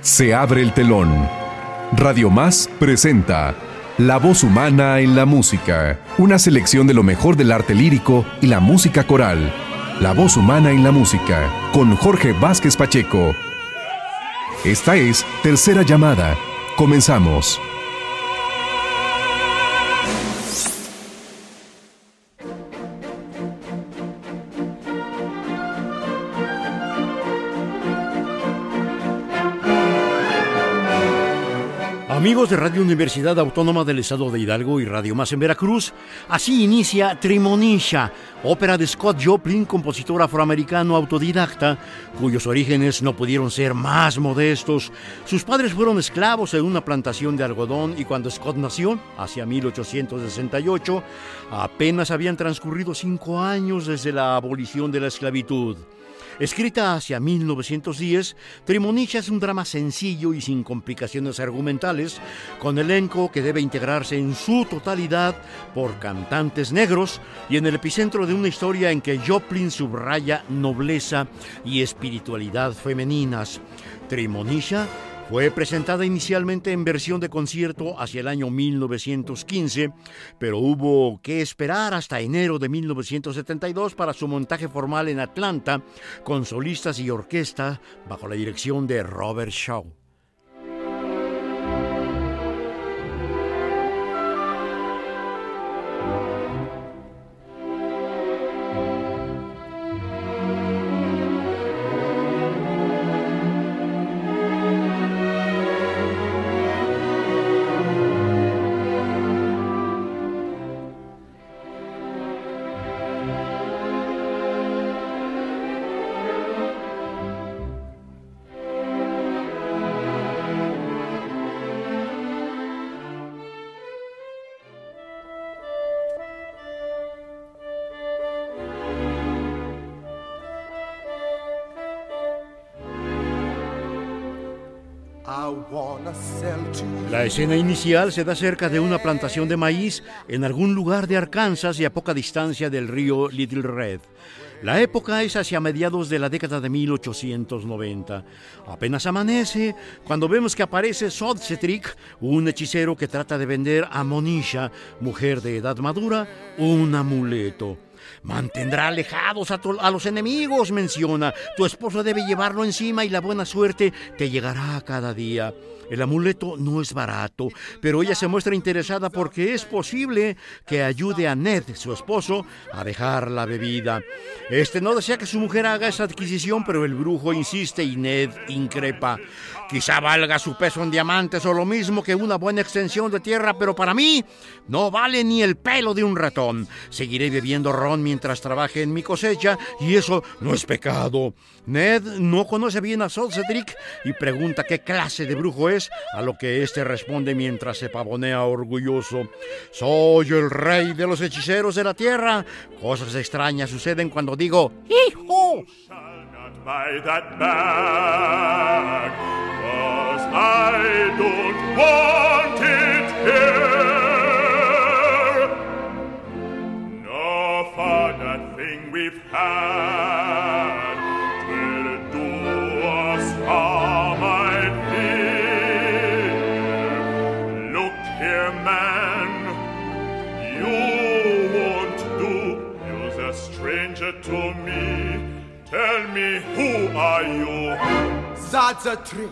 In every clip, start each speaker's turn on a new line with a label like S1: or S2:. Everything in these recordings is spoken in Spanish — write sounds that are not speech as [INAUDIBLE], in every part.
S1: Se abre el telón. Radio Más presenta La voz humana en la música, una selección de lo mejor del arte lírico y la música coral. La voz humana en la música, con Jorge Vázquez Pacheco. Esta es Tercera Llamada. Comenzamos.
S2: Amigos de Radio Universidad Autónoma del Estado de Hidalgo y Radio Más en Veracruz, así inicia Trimonisha, ópera de Scott Joplin, compositor afroamericano autodidacta, cuyos orígenes no pudieron ser más modestos. Sus padres fueron esclavos en una plantación de algodón y cuando Scott nació, hacia 1868, apenas habían transcurrido cinco años desde la abolición de la esclavitud. Escrita hacia 1910, Trimonisha es un drama sencillo y sin complicaciones argumentales, con elenco que debe integrarse en su totalidad por cantantes negros y en el epicentro de una historia en que Joplin subraya nobleza y espiritualidad femeninas. Trimonisha fue presentada inicialmente en versión de concierto hacia el año 1915, pero hubo que esperar hasta enero de 1972 para su montaje formal en Atlanta, con solistas y orquesta bajo la dirección de Robert Shaw. Escena inicial se da cerca de una plantación de maíz en algún lugar de Arkansas y a poca distancia del río Little Red. La época es hacia mediados de la década de 1890. Apenas amanece cuando vemos que aparece Sodcetric, un hechicero que trata de vender a Monisha, mujer de edad madura, un amuleto. Mantendrá alejados a, a, los enemigos, menciona. Tu esposo debe llevarlo encima y la buena suerte te llegará cada día. El amuleto no es barato, pero ella se muestra interesada porque es posible que ayude a Ned, su esposo, a dejar la bebida. Este no desea que su mujer haga esa adquisición, pero el brujo insiste y Ned increpa. Quizá valga su peso en diamantes o lo mismo que una buena extensión de tierra, pero para mí no vale ni el pelo de un ratón. Seguiré bebiendo ron mientras trabaje en mi cosecha y eso no es pecado. Ned no conoce bien a Sol Cedric y pregunta qué clase de brujo es, a lo que éste responde mientras se pavonea orgulloso. Soy el rey de los hechiceros de la tierra. Cosas extrañas suceden cuando digo ¡Hijo! I don't want it here. To me. Tell me, who are you?
S3: That's a trick.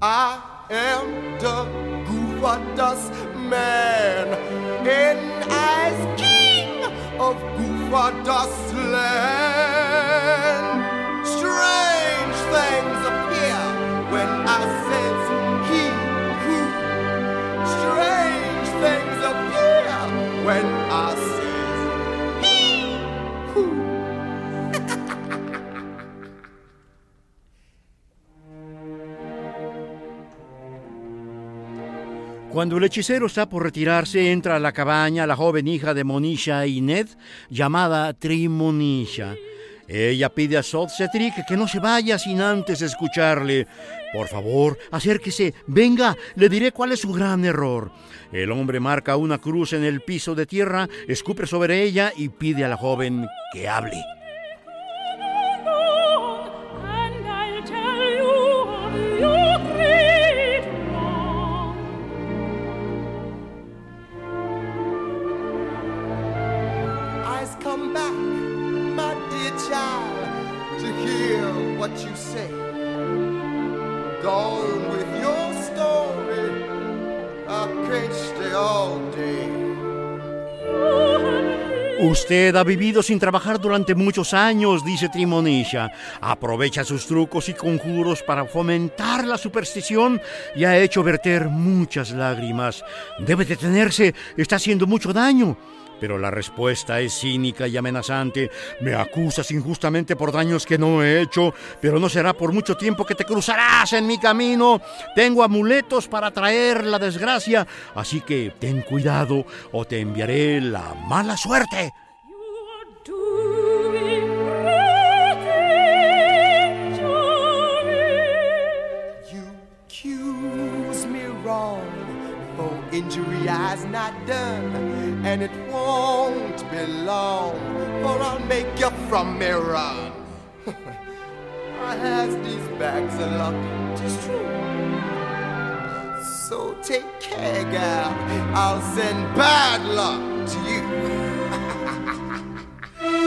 S3: I am the Goofadas man, and as king of Goofadas land, strange things appear when I says
S2: Cuando el hechicero está por retirarse, entra a la cabaña la joven hija de Monisha y Ned, llamada Trimonisha. Ella pide a Sotcetric que no se vaya sin antes escucharle. Por favor, acérquese, venga, le diré cuál es su gran error. El hombre marca una cruz en el piso de tierra, escupe sobre ella y pide a la joven que hable. Usted ha vivido sin trabajar durante muchos años, dice Trimonisha. Aprovecha sus trucos y conjuros para fomentar la superstición y ha hecho verter muchas lágrimas. Debe detenerse, está haciendo mucho daño. Pero la respuesta es cínica y amenazante. Me acusas injustamente por daños que no he hecho, pero no será por mucho tiempo que te cruzarás en mi camino. Tengo amuletos para traer la desgracia, así que ten cuidado o te enviaré la mala suerte.
S3: Injury not done, and it won't be long, for I'll make you from run. [LAUGHS] I has these bags of luck, tis true. So take care, gal. I'll send bad luck to you.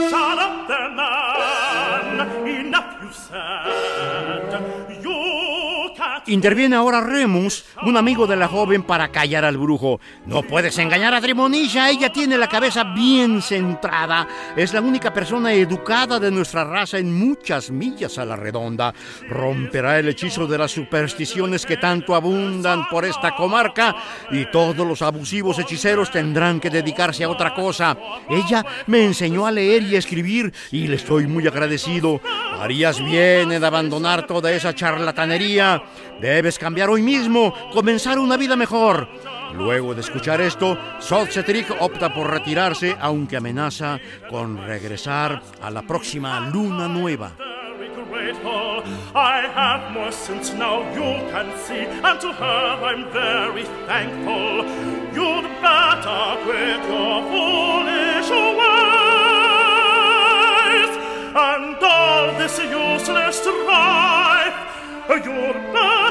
S3: [LAUGHS]
S4: Shut up there, man! Enough you said.
S2: Interviene ahora Remus, un amigo de la joven, para callar al brujo. No puedes engañar a Trimonisha, ella tiene la cabeza bien centrada. Es la única persona educada de nuestra raza en muchas millas a la redonda. Romperá el hechizo de las supersticiones que tanto abundan por esta comarca y todos los abusivos hechiceros tendrán que dedicarse a otra cosa. Ella me enseñó a leer y escribir y le estoy muy agradecido. Harías bien en abandonar toda esa charlatanería. Debes cambiar hoy mismo, comenzar una vida mejor. Luego de escuchar esto, Solcetric opta por retirarse, aunque amenaza con regresar a la próxima luna nueva.
S4: I have more sense now, you can see, and to her I'm very thankful. You'd better quit your foolish ways and all this useless strife. You'd better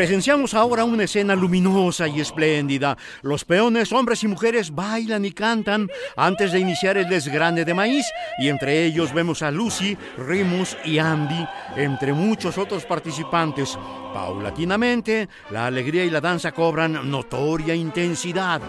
S2: Presenciamos ahora una escena luminosa y espléndida. Los peones, hombres y mujeres, bailan y cantan antes de iniciar el desgrane de maíz y entre ellos vemos a Lucy, Remus y Andy, entre muchos otros participantes. Paulatinamente, la alegría y la danza cobran notoria intensidad.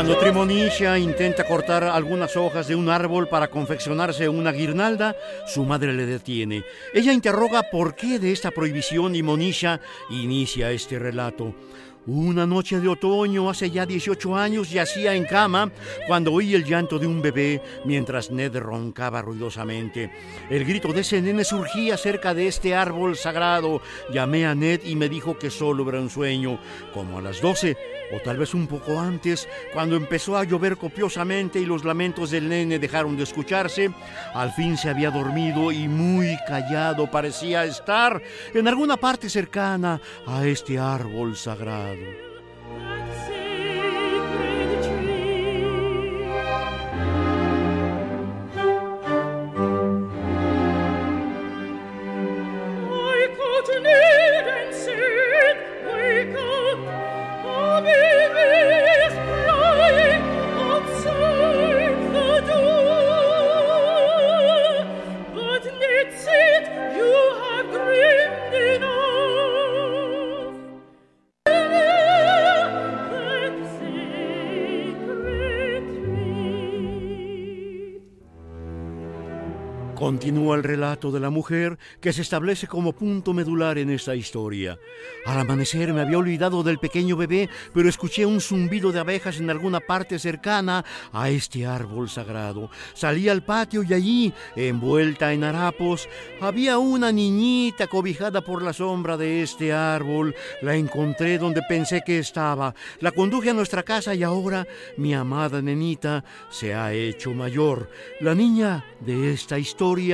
S2: Cuando Trimonisha intenta cortar algunas hojas de un árbol para confeccionarse una guirnalda, su madre le detiene. Ella interroga por qué de esta prohibición y Monisha inicia este relato. Una noche de otoño, hace ya 18 años, yacía en cama cuando oí el llanto de un bebé mientras Ned roncaba ruidosamente. El grito de ese nene surgía cerca de este árbol sagrado. Llamé a Ned y me dijo que solo era un sueño. Como a las 12, o tal vez un poco antes, cuando empezó a llover copiosamente y los lamentos del nene dejaron de escucharse, al fin se había dormido y muy callado parecía estar en alguna parte cercana a este árbol sagrado. Continúa el relato de la mujer que se establece como punto medular en esta historia. Al amanecer me había olvidado del pequeño bebé, pero escuché un zumbido de abejas en alguna parte cercana a este árbol sagrado. Salí al patio y allí, envuelta en harapos, había una niñita cobijada por la sombra de este árbol. La encontré donde pensé que estaba. La conduje a nuestra casa y ahora mi amada nenita se ha hecho mayor. La niña de esta historia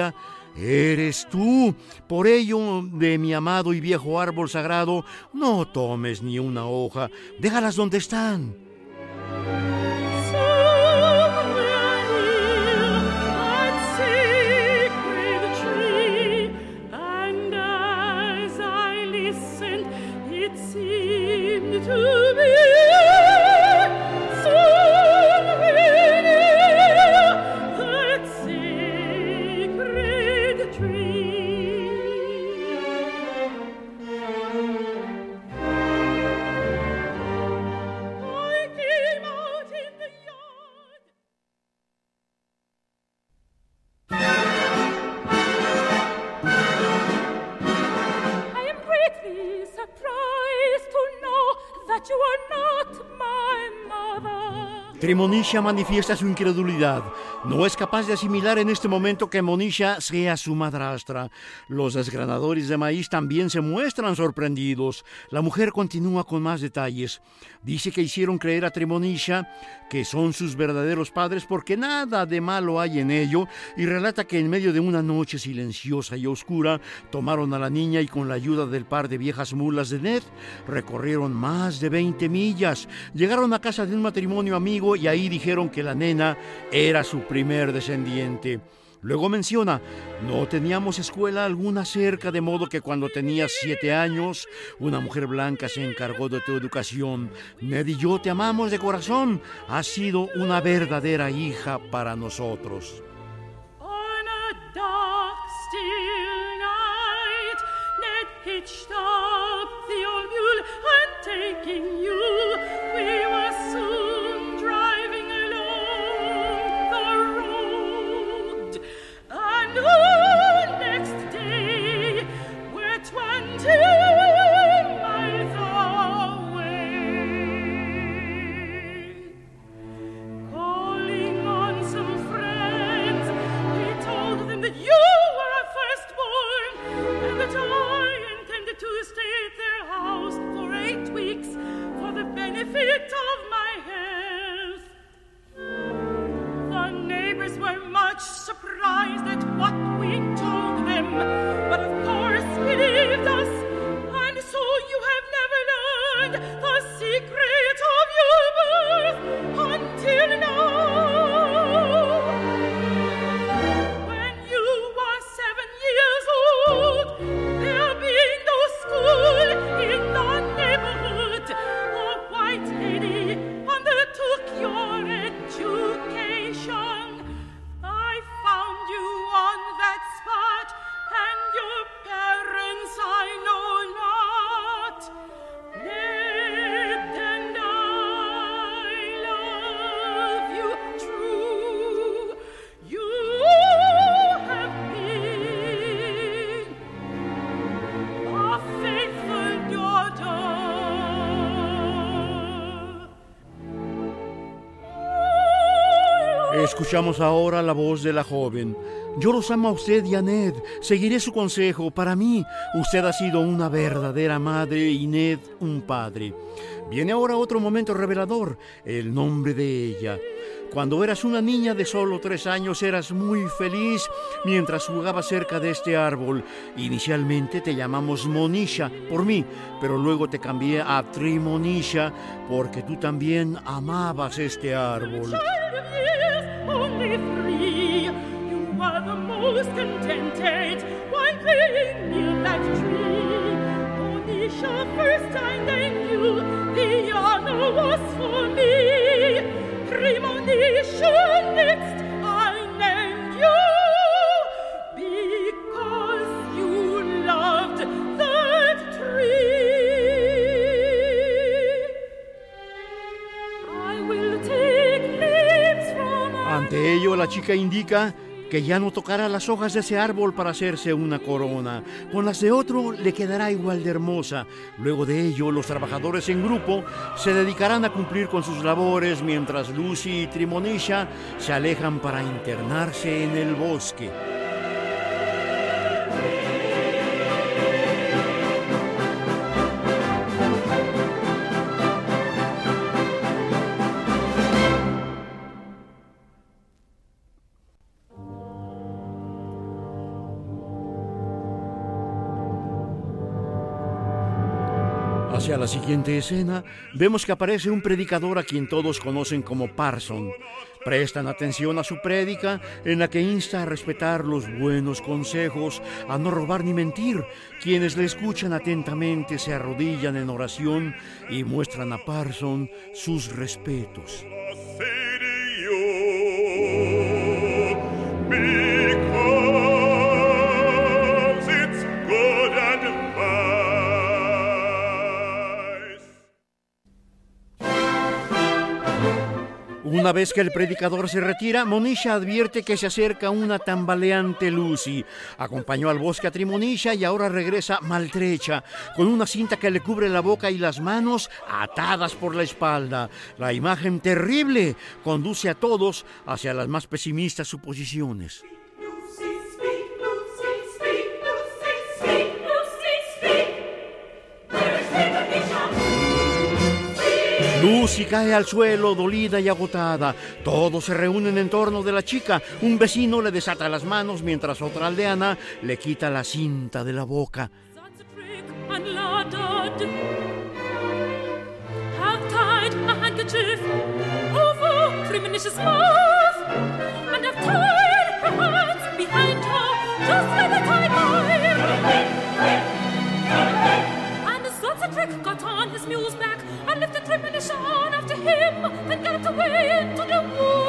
S2: Eres tú. Por ello, de mi amado y viejo árbol sagrado, no tomes ni una hoja. Déjalas donde están. Tremonisha manifiesta su incredulidad. No es capaz de asimilar en este momento que Monisha sea su madrastra. Los desgranadores de maíz también se muestran sorprendidos. La mujer continúa con más detalles. Dice que hicieron creer a Tremonisha que son sus verdaderos padres porque nada de malo hay en ello y relata que en medio de una noche silenciosa y oscura tomaron a la niña y con la ayuda del par de viejas mulas de Ned recorrieron más de 20 millas. Llegaron a casa de un matrimonio amigo y ahí dijeron que la nena era su primer descendiente. Luego menciona, no teníamos escuela alguna cerca, de modo que cuando tenías siete años, una mujer blanca se encargó de tu educación. Ned y yo te amamos de corazón. Has sido una verdadera hija para nosotros. Escuchamos ahora la voz de la joven. Yo los amo a usted Ned. Seguiré su consejo. Para mí, usted ha sido una verdadera madre y Ned un padre. Viene ahora otro momento revelador, el nombre de ella. Cuando eras una niña de solo tres años eras muy feliz mientras jugabas cerca de este árbol. Inicialmente te llamamos Monisha por mí, pero luego te cambié a Trimonisha porque tú también amabas este árbol.
S5: Most contented playing near that tree. Monisha, first I named you, the honor was for me. Primonisha, next I you because you loved that tree. I will take leaves from
S2: Ante ello, la chica indica que ya no tocará las hojas de ese árbol para hacerse una corona. Con las de otro le quedará igual de hermosa. Luego de ello, los trabajadores en grupo se dedicarán a cumplir con sus labores mientras Lucy y Trimonisha se alejan para internarse en el bosque. La siguiente escena, vemos que aparece un predicador a quien todos conocen como Parson. Prestan atención a su prédica en la que insta a respetar los buenos consejos, a no robar ni mentir. Quienes le escuchan atentamente se arrodillan en oración y muestran a Parson sus respetos. Una vez que el predicador se retira, Monisha advierte que se acerca una tambaleante Lucy. Acompañó al bosque a Trimonisha y ahora regresa maltrecha, con una cinta que le cubre la boca y las manos atadas por la espalda. La imagen terrible conduce a todos hacia las más pesimistas suposiciones.
S5: Lucy
S2: cae al suelo, dolida y agotada. Todos se reúnen en torno de la chica. Un vecino le desata las manos mientras otra aldeana le quita la cinta de la boca.
S5: His mule's back and lifted Tremonisha on after him, then galloped away into the woods.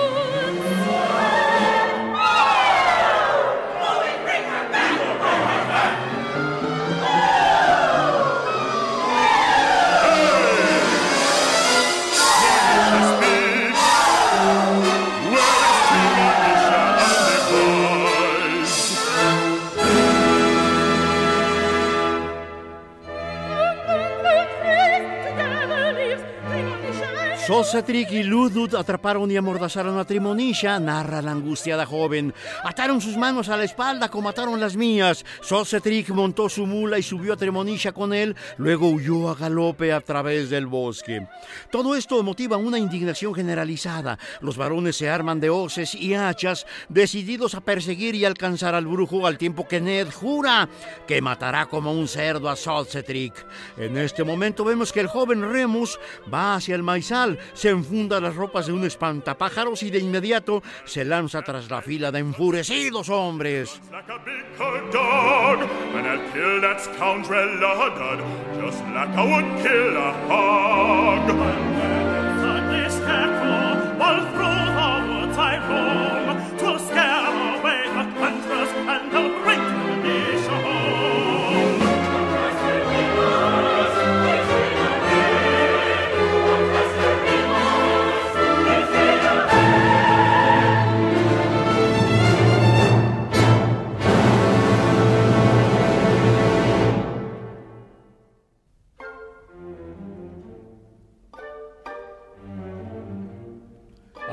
S2: Solsatric y Ludud atraparon y amordazaron a Trimonisha, narra la angustiada joven. Ataron sus manos a la espalda como ataron las mías. Solsatric montó su mula y subió a Trimonisha con él, luego huyó a galope a través del bosque. Todo esto motiva una indignación generalizada. Los varones se arman de hoces y hachas, decididos a perseguir y alcanzar al brujo al tiempo que Ned jura que matará como un cerdo a Solsatric. En este momento vemos que el joven Remus va hacia el maizal, se enfunda las ropas de un espantapájaros y de inmediato se lanza tras la fila de enfurecidos hombres.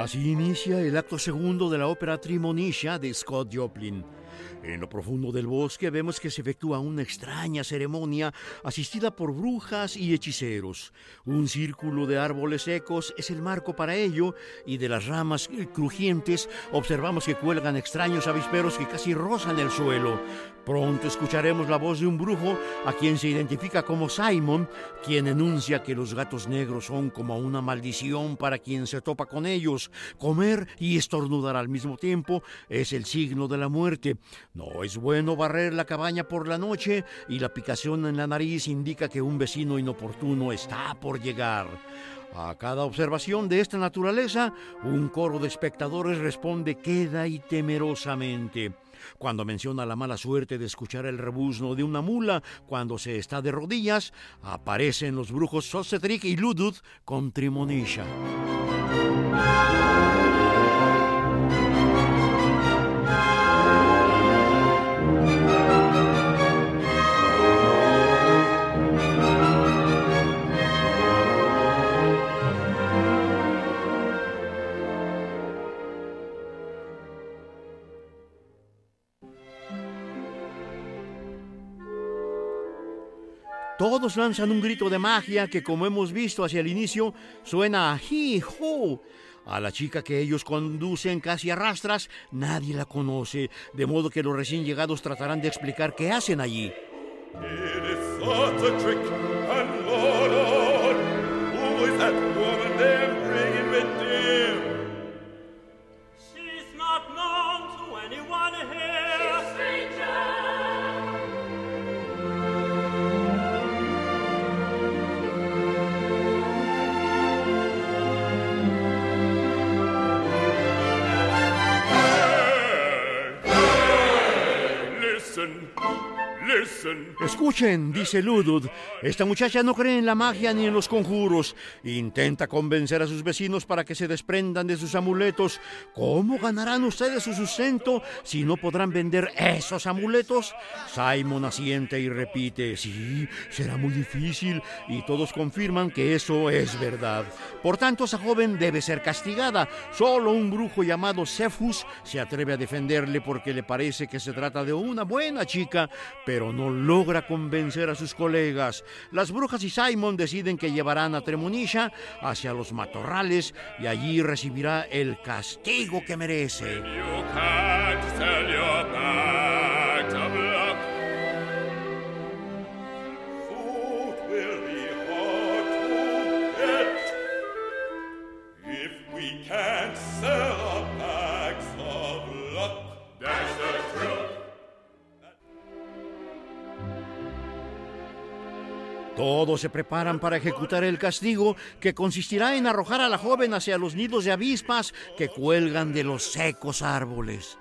S2: Así inicia el acto segundo de la ópera Trimonisha de Scott Joplin. En lo profundo del bosque vemos que se efectúa una extraña ceremonia asistida por brujas y hechiceros. Un círculo de árboles secos es el marco para ello y de las ramas crujientes observamos que cuelgan extraños avisperos que casi rozan el suelo. Pronto escucharemos la voz de un brujo a quien se identifica como Simon, quien enuncia que los gatos negros son como una maldición para quien se topa con ellos. Comer y estornudar al mismo tiempo es el signo de la muerte. No es bueno barrer la cabaña por la noche y la picación en la nariz indica que un vecino inoportuno está por llegar. A cada observación de esta naturaleza, un coro de espectadores responde queda y temerosamente. Cuando menciona la mala suerte de escuchar el rebuzno de una mula cuando se está de rodillas, aparecen los brujos Sosetric y Ludud con Trimonisha. Todos lanzan un grito de magia que, como hemos visto hacia el inicio, suena a hi-ho. A la chica que ellos conducen casi a rastras, nadie la conoce, de modo que los recién llegados tratarán de explicar qué hacen allí.
S4: It is
S2: Escuchen, dice Ludud, esta muchacha no cree en la magia ni en los conjuros. Intenta convencer a sus vecinos para que se desprendan de sus amuletos. ¿Cómo ganarán ustedes su sustento si no podrán vender esos amuletos? Simon asiente y repite, sí, será muy difícil. Y todos confirman que eso es verdad. Por tanto, esa joven debe ser castigada. Solo un brujo llamado Cephus se atreve a defenderle porque le parece que se trata de una buena chica, pero no logra convencer a sus colegas. Las brujas y Simon deciden que llevarán a Tremonisha hacia los matorrales y allí recibirá el castigo que merece.
S4: Can't sell
S2: Todos se preparan para ejecutar el castigo que consistirá en arrojar a la joven hacia los nidos de avispas que cuelgan de los secos árboles.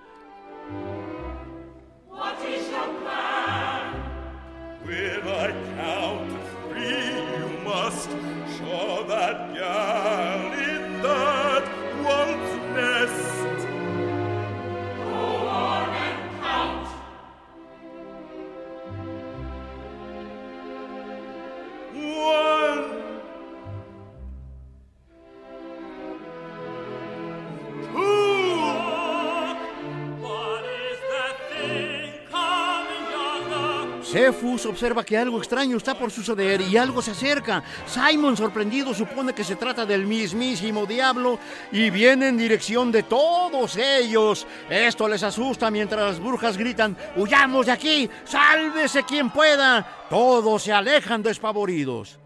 S2: Observa que algo extraño está por suceder y algo se acerca. Simon, sorprendido, supone que se trata del mismísimo diablo y viene en dirección de todos ellos. Esto les asusta mientras las brujas gritan, ¡Huyamos de aquí! ¡Sálvese quien pueda! Todos se alejan despavoridos.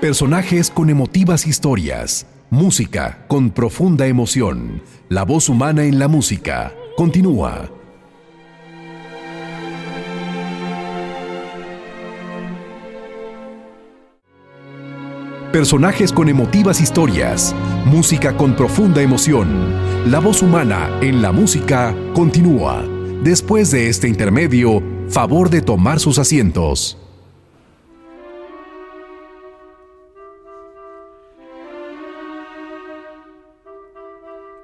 S1: Personajes con emotivas historias. Música con profunda emoción. La voz humana en la música. Continúa. Personajes con emotivas historias. Música con profunda emoción. La voz humana en la música continúa. Después de este intermedio, favor de tomar sus asientos.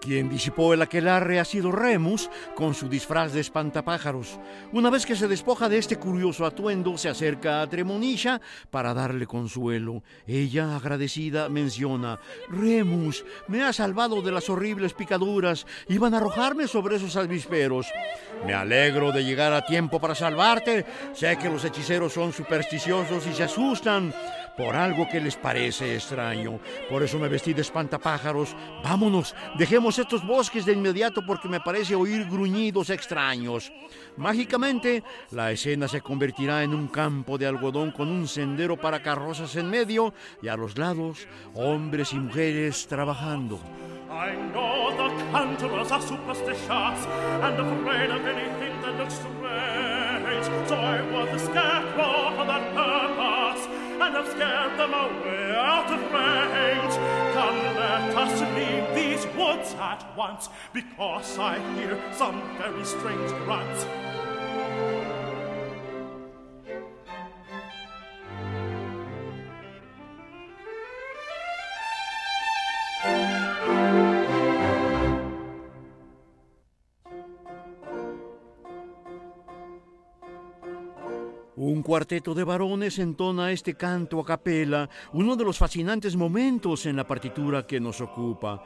S2: Quien disipó el aquelarre ha sido Remus con su disfraz de espantapájaros. Una vez que se despoja de este curioso atuendo, se acerca a Tremonisha para darle consuelo. Ella, agradecida, menciona: Remus, me ha salvado de las horribles picaduras. Iban a arrojarme sobre esos avisperos. Me alegro de llegar a tiempo para salvarte. Sé que los hechiceros son supersticiosos y se asustan por algo que les parece extraño. Por eso me vestí de espantapájaros. Vámonos, dejemos estos bosques de inmediato porque me parece oír gruñidos extraños. Mágicamente, la escena se convertirá en un campo de algodón con un sendero para carrozas en medio y a los lados hombres y mujeres trabajando.
S4: I know the are superstitious and afraid of anything that looks. So I was a scarecrow for that purpose, and I've scared them away out of range. Come, let us leave these woods at once, because I hear some very strange grunts.
S2: Un cuarteto de varones entona este canto a capela, uno de los fascinantes momentos en la partitura que nos ocupa.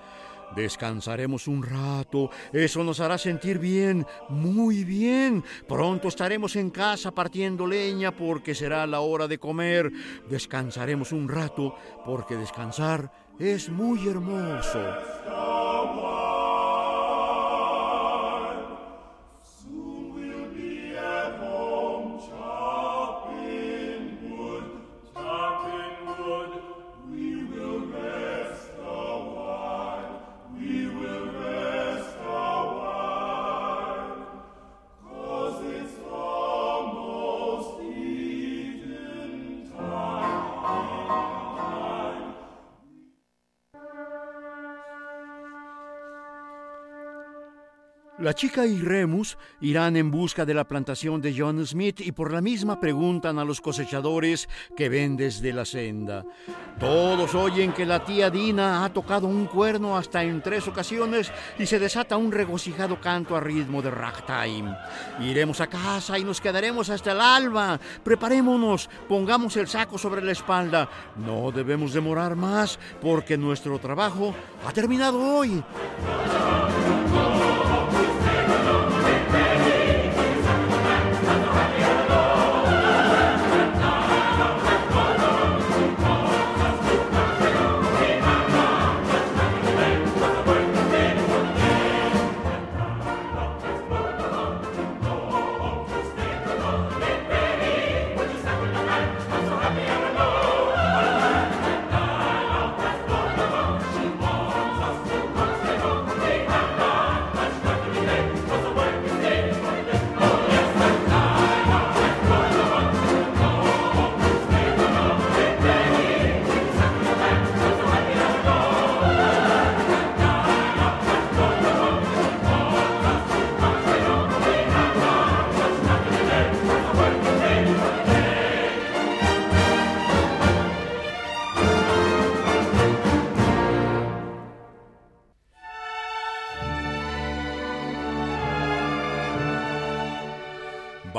S2: Descansaremos un rato, eso nos hará sentir bien, muy bien. Pronto estaremos en casa partiendo leña porque será la hora de comer. Descansaremos un rato porque descansar es muy hermoso. La chica y Remus irán en busca de la plantación de John Smith y por la misma preguntan a los cosechadores que ven desde la senda. Todos oyen que la tía Dina ha tocado un cuerno hasta en tres ocasiones y se desata un regocijado canto a ritmo de ragtime. Iremos a casa y nos quedaremos hasta el alba. Preparémonos, pongamos el saco sobre la espalda. No debemos demorar más porque nuestro trabajo ha terminado hoy.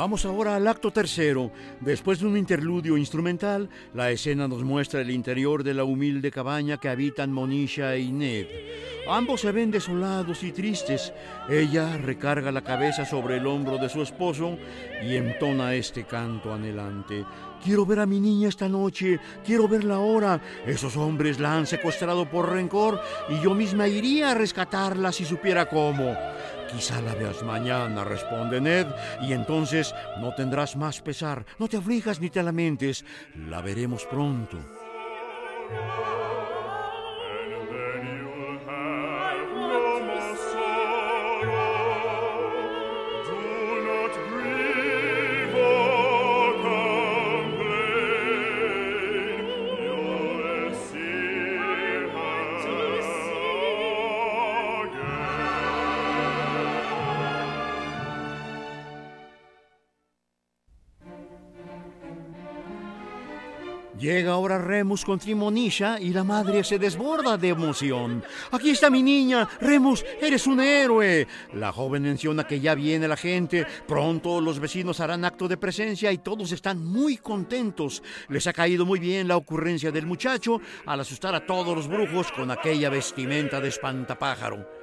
S2: Vamos ahora al acto tercero. Después de un interludio instrumental, la escena nos muestra el interior de la humilde cabaña que habitan Monisha y Ned. Ambos se ven desolados y tristes. Ella recarga la cabeza sobre el hombro de su esposo y entona este canto anhelante. Quiero ver a mi niña esta noche, quiero verla ahora. Esos hombres la han secuestrado por rencor y yo misma iría a rescatarla si supiera cómo. Quizá la veas mañana, responde Ned, y entonces no tendrás más pesar. No te aflijas ni te lamentes. La veremos pronto. Remus con Trimonisha y la madre se desborda de emoción. Aquí está mi niña. Remus, eres un héroe. La joven menciona que ya viene la gente. Pronto los vecinos harán acto de presencia y todos están muy contentos. Les ha caído muy bien la ocurrencia del muchacho al asustar a todos los brujos con aquella vestimenta de espantapájaro.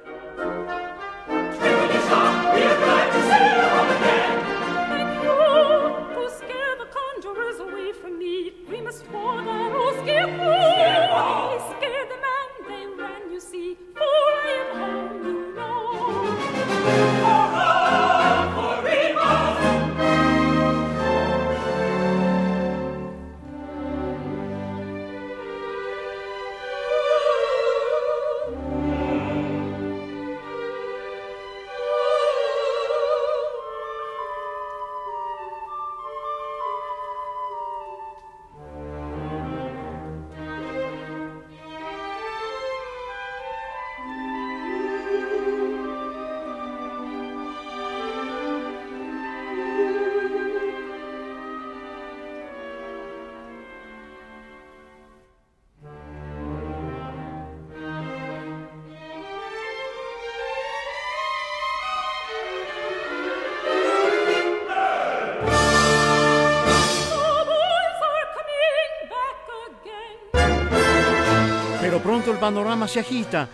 S2: El panorama se agita.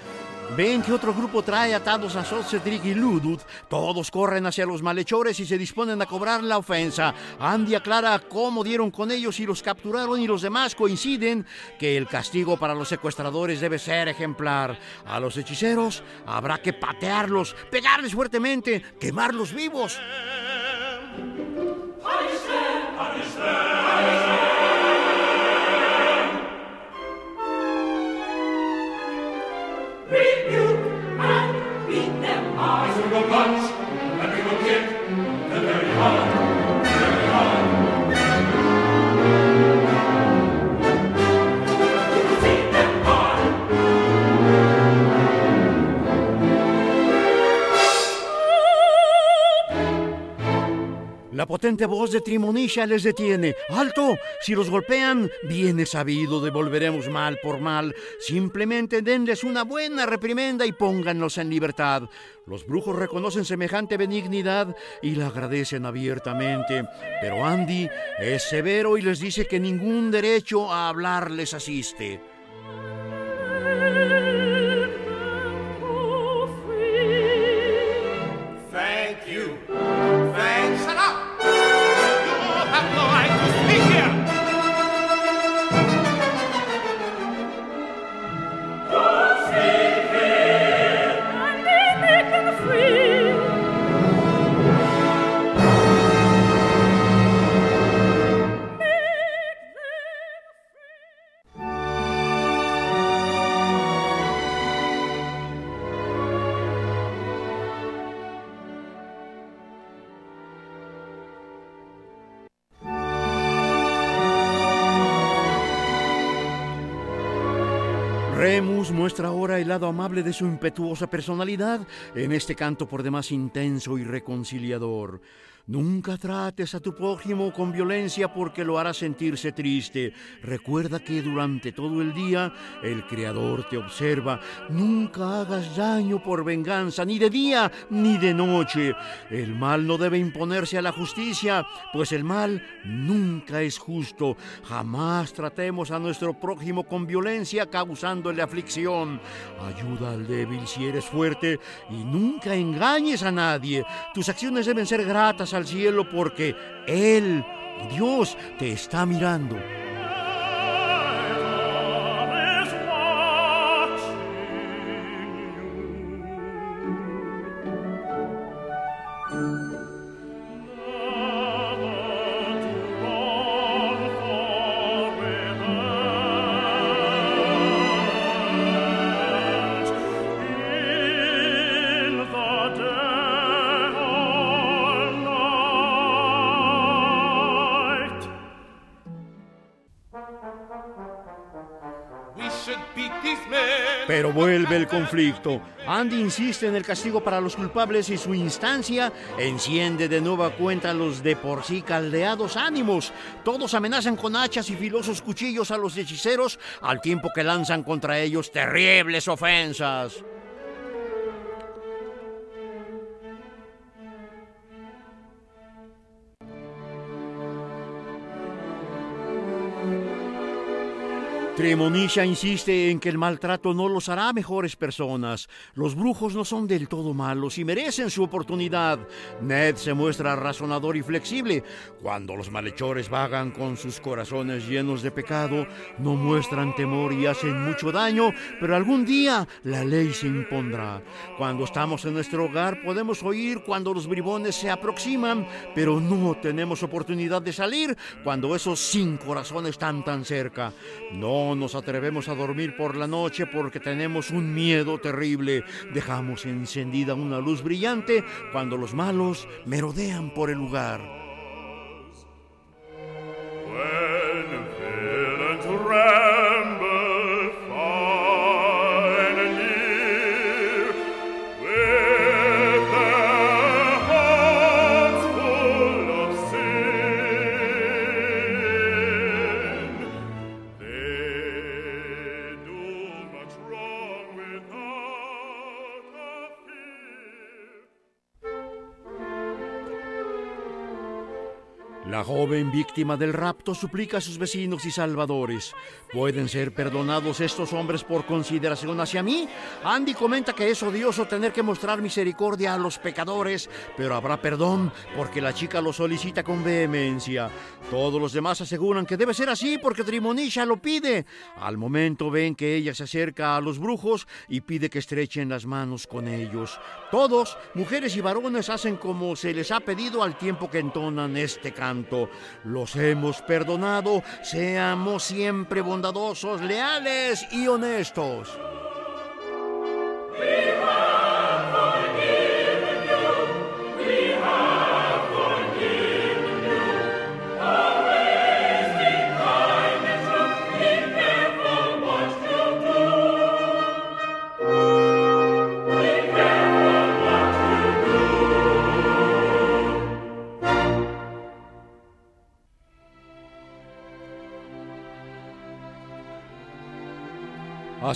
S2: Ven que otro grupo trae atados a Sotzetrick y Ludut. Todos corren hacia los malhechores y se disponen a cobrar la ofensa. Andy aclara cómo dieron con ellos y los capturaron y los demás coinciden que el castigo para los secuestradores debe ser ejemplar. A los hechiceros habrá que patearlos, pegarles fuertemente, quemarlos vivos. Voz de Trimonisha les detiene. ¡Alto! Si los golpean, bien sabido, devolveremos mal por mal. Simplemente denles una buena reprimenda y pónganlos en libertad. Los brujos reconocen semejante benignidad y la agradecen abiertamente. Pero Andy es severo y les dice que ningún derecho a hablar les asiste. Remus muestra ahora el lado amable de su impetuosa personalidad en este canto por demás intenso y reconciliador. Nunca trates a tu prójimo con violencia porque lo hará sentirse triste. Recuerda que durante todo el día el Creador te observa. Nunca hagas daño por venganza, ni de día ni de noche. El mal no debe imponerse a la justicia, pues el mal nunca es justo. Jamás tratemos a nuestro prójimo con violencia causándole aflicción. Ayuda al débil si eres fuerte y nunca engañes a nadie. Tus acciones deben ser gratas al cielo porque Él, Dios, te está mirando. Pero vuelve el conflicto. Andy insiste en el castigo para los culpables y su instancia enciende de nueva cuenta los de por sí caldeados ánimos. Todos amenazan con hachas y filosos cuchillos a los hechiceros al tiempo que lanzan contra ellos terribles ofensas. Tremonisha insiste en que el maltrato no los hará mejores personas. Los brujos no son del todo malos y merecen su oportunidad. Ned se muestra razonador y flexible. Cuando los malhechores vagan con sus corazones llenos de pecado, no muestran temor y hacen mucho daño, pero algún día la ley se impondrá. Cuando estamos en nuestro hogar podemos oír cuando los bribones se aproximan, pero no tenemos oportunidad de salir cuando esos sin corazón están tan cerca. No nos atrevemos a dormir por la noche porque tenemos un miedo terrible. Dejamos encendida una luz brillante cuando los malos merodean por el lugar.
S5: La joven víctima del rapto suplica a sus vecinos y salvadores. ¿Pueden ser perdonados estos hombres por consideración hacia mí? Andy comenta que es odioso tener que mostrar misericordia a los pecadores, pero habrá perdón porque la chica lo solicita con vehemencia. Todos los demás aseguran que debe ser así porque Trimonisha lo pide. Al momento ven que ella se acerca a los brujos y pide que estrechen las manos con ellos. Todos, mujeres y varones, hacen como se les ha pedido al tiempo que entonan este canto. Los hemos perdonado, seamos siempre bondadosos, leales y honestos.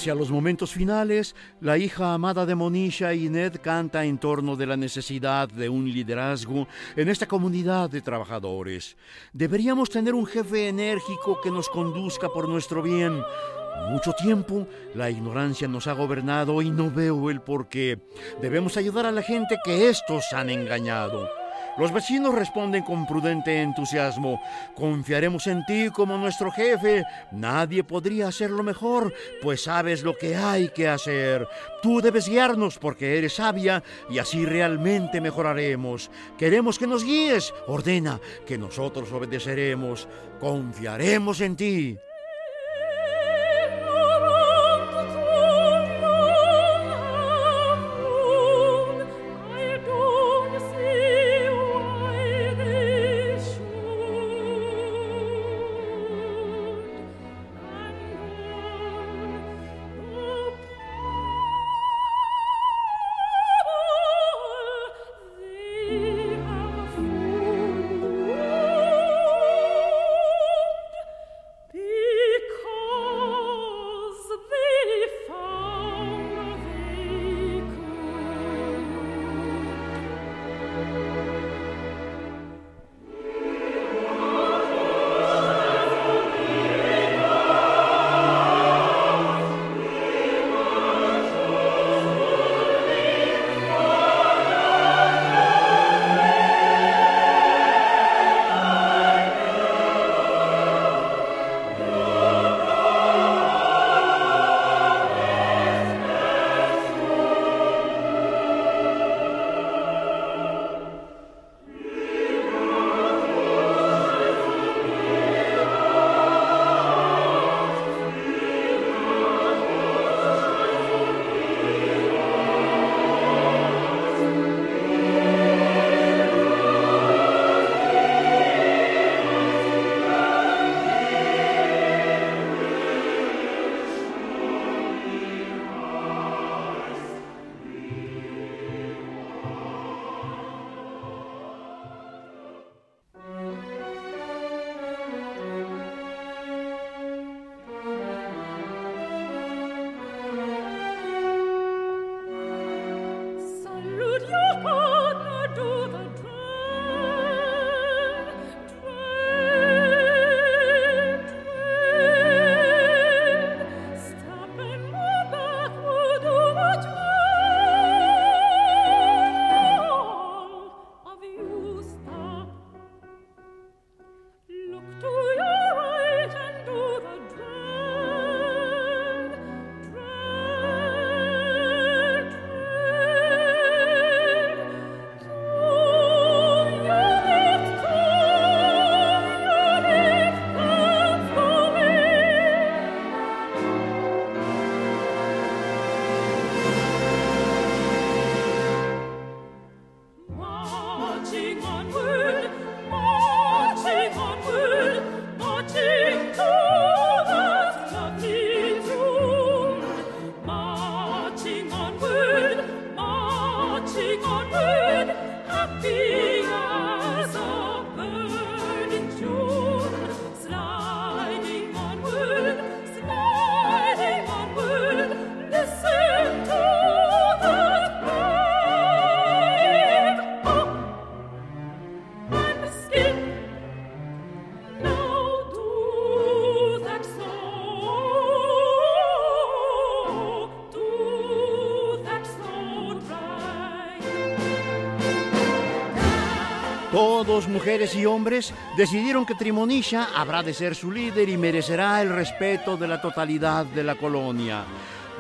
S5: Hacia los momentos finales, la hija amada de Monisha y Ned canta en torno de la necesidad de un liderazgo en esta comunidad de trabajadores. Deberíamos tener un jefe enérgico que nos conduzca por nuestro bien. Mucho tiempo la ignorancia nos ha gobernado y no veo el por qué. Debemos ayudar a la gente que estos han engañado. Los vecinos responden con prudente entusiasmo. Confiaremos en ti como nuestro jefe. Nadie podría hacerlo mejor, pues sabes lo que hay que hacer. Tú debes guiarnos porque eres sabia y así realmente mejoraremos. Queremos que nos guíes. Ordena que nosotros obedeceremos. Confiaremos en ti. Mujeres y hombres decidieron que Trimonisha habrá de ser su líder y merecerá el respeto de la totalidad de la colonia.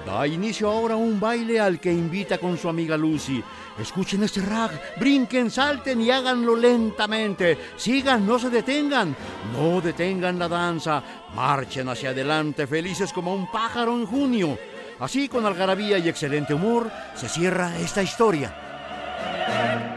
S5: Da inicio ahora un baile al que invita con su amiga Lucy. Escuchen este rag, brinquen, salten y háganlo lentamente. Sigan, no se detengan, no detengan la danza. Marchen hacia adelante felices como un pájaro en junio. Así, con algarabía y excelente humor, se cierra esta historia.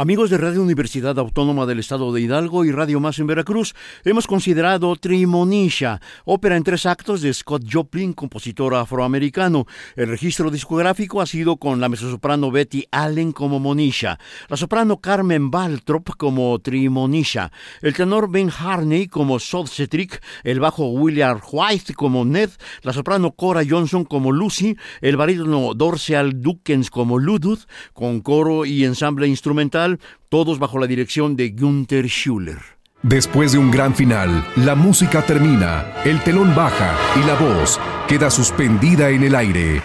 S5: Amigos de Radio Universidad Autónoma del Estado de Hidalgo y Radio Más en Veracruz, hemos considerado Trimonisha, ópera en tres actos de Scott Joplin, compositor afroamericano. El registro discográfico ha sido con la mezzosoprano Betty Allen como Monisha, la soprano Carmen Baltrop como Trimonisha, el tenor Ben Harney como Sodcetric, el bajo William White como Ned, la soprano Cora Johnson como Lucy, el barítono Dorceal Dukens como Ludus, con coro y ensamble instrumental todos bajo la dirección de Gunther Schuller.
S1: Después de un gran final, la música termina, el telón baja y la voz queda suspendida en el aire.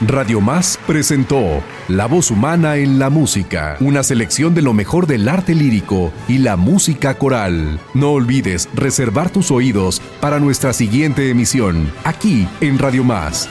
S1: Radio Más presentó La voz humana en la música, una selección de lo mejor del arte lírico y la música coral. No olvides reservar tus oídos para nuestra siguiente emisión, aquí en Radio Más